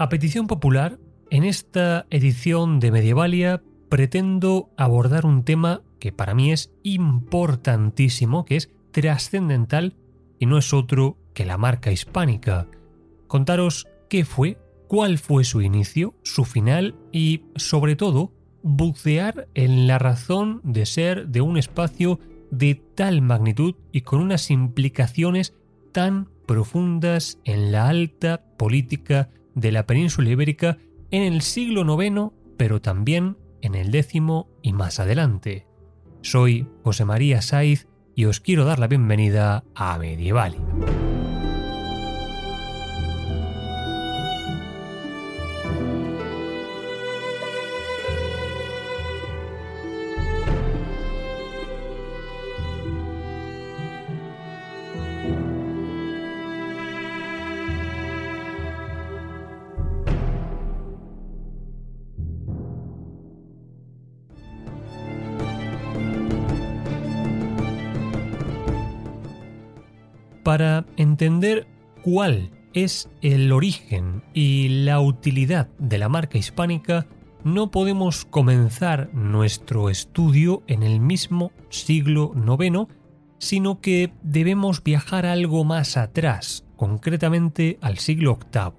A petición popular, en esta edición de Medievalia pretendo abordar un tema que para mí es importantísimo, que es trascendental y no es otro que la marca hispánica. Contaros qué fue, cuál fue su inicio, su final y, sobre todo, bucear en la razón de ser de un espacio de tal magnitud y con unas implicaciones tan profundas en la alta política de la península ibérica en el siglo IX, pero también en el décimo y más adelante. Soy José María Saiz y os quiero dar la bienvenida a Medieval. Para entender cuál es el origen y la utilidad de la marca hispánica, no podemos comenzar nuestro estudio en el mismo siglo IX, sino que debemos viajar algo más atrás, concretamente al siglo VIII.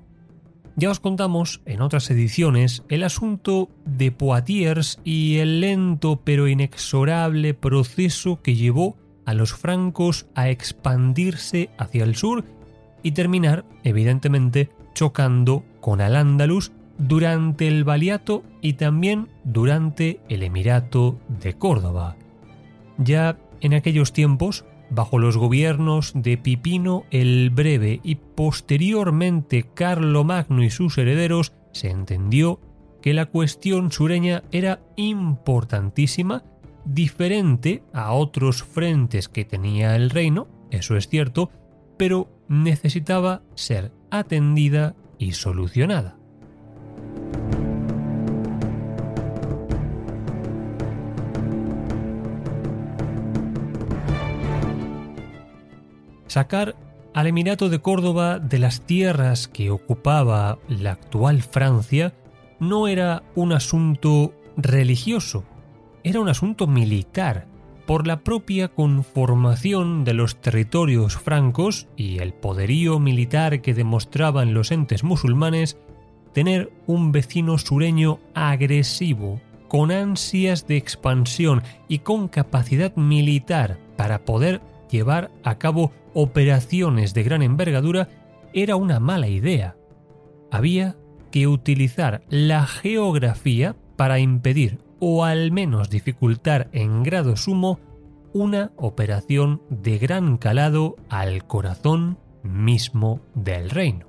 Ya os contamos en otras ediciones el asunto de Poitiers y el lento pero inexorable proceso que llevó a los francos a expandirse hacia el sur y terminar, evidentemente, chocando con Al-Ándalus durante el Baliato y también durante el Emirato de Córdoba. Ya en aquellos tiempos, bajo los gobiernos de Pipino el Breve y posteriormente Carlomagno y sus herederos, se entendió que la cuestión sureña era importantísima diferente a otros frentes que tenía el reino, eso es cierto, pero necesitaba ser atendida y solucionada. Sacar al Emirato de Córdoba de las tierras que ocupaba la actual Francia no era un asunto religioso, era un asunto militar, por la propia conformación de los territorios francos y el poderío militar que demostraban los entes musulmanes, tener un vecino sureño agresivo, con ansias de expansión y con capacidad militar para poder llevar a cabo operaciones de gran envergadura era una mala idea. Había que utilizar la geografía para impedir o al menos dificultar en grado sumo una operación de gran calado al corazón mismo del reino.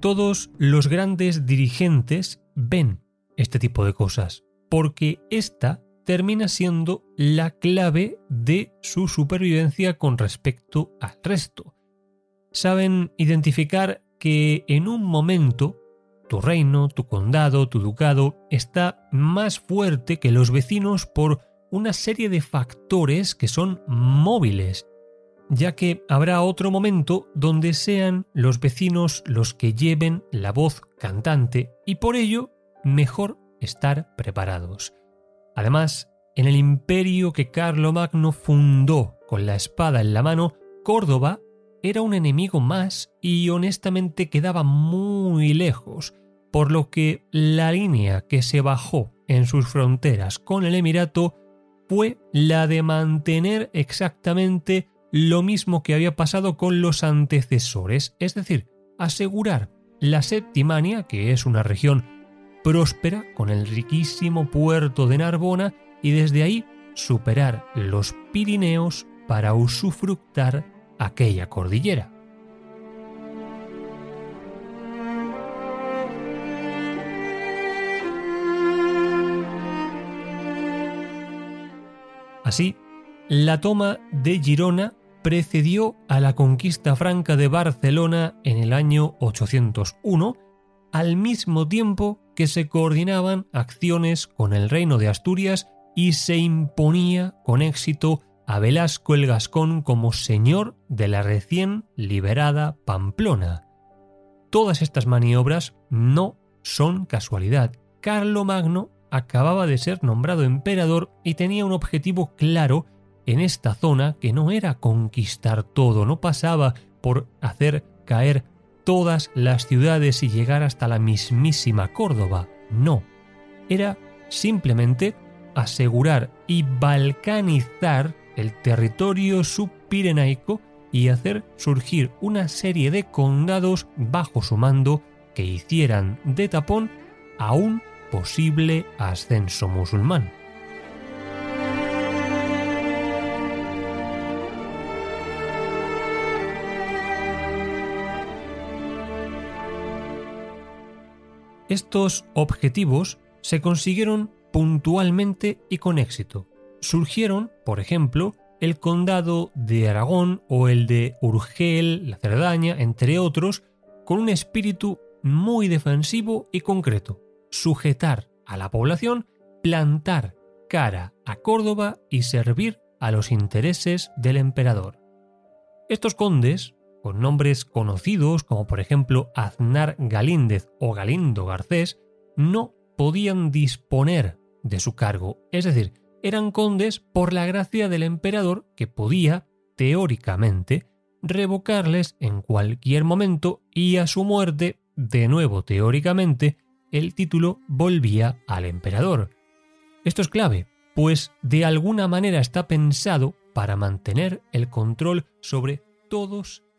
Todos los grandes dirigentes ven este tipo de cosas, porque esta termina siendo la clave de su supervivencia con respecto al resto. Saben identificar que en un momento tu reino, tu condado, tu ducado está más fuerte que los vecinos por una serie de factores que son móviles, ya que habrá otro momento donde sean los vecinos los que lleven la voz cantante y por ello mejor estar preparados. Además, en el imperio que Carlomagno fundó con la espada en la mano, Córdoba era un enemigo más y honestamente quedaba muy lejos, por lo que la línea que se bajó en sus fronteras con el Emirato fue la de mantener exactamente lo mismo que había pasado con los antecesores, es decir, asegurar la Septimania, que es una región próspera con el riquísimo puerto de Narbona y desde ahí superar los Pirineos para usufructar aquella cordillera. Así, la toma de Girona precedió a la conquista franca de Barcelona en el año 801, al mismo tiempo que se coordinaban acciones con el reino de Asturias y se imponía con éxito a Velasco el Gascón como señor de la recién liberada Pamplona. Todas estas maniobras no son casualidad. Carlo Magno acababa de ser nombrado emperador y tenía un objetivo claro en esta zona que no era conquistar todo, no pasaba por hacer caer todas las ciudades y llegar hasta la mismísima Córdoba, no, era simplemente asegurar y balcanizar el territorio subpirenaico y hacer surgir una serie de condados bajo su mando que hicieran de tapón a un posible ascenso musulmán. Estos objetivos se consiguieron puntualmente y con éxito. Surgieron, por ejemplo, el condado de Aragón o el de Urgel, la Cerdaña, entre otros, con un espíritu muy defensivo y concreto, sujetar a la población, plantar cara a Córdoba y servir a los intereses del emperador. Estos condes con nombres conocidos como por ejemplo Aznar Galíndez o Galindo Garcés, no podían disponer de su cargo, es decir, eran condes por la gracia del emperador que podía, teóricamente, revocarles en cualquier momento y a su muerte, de nuevo teóricamente, el título volvía al emperador. Esto es clave, pues de alguna manera está pensado para mantener el control sobre todos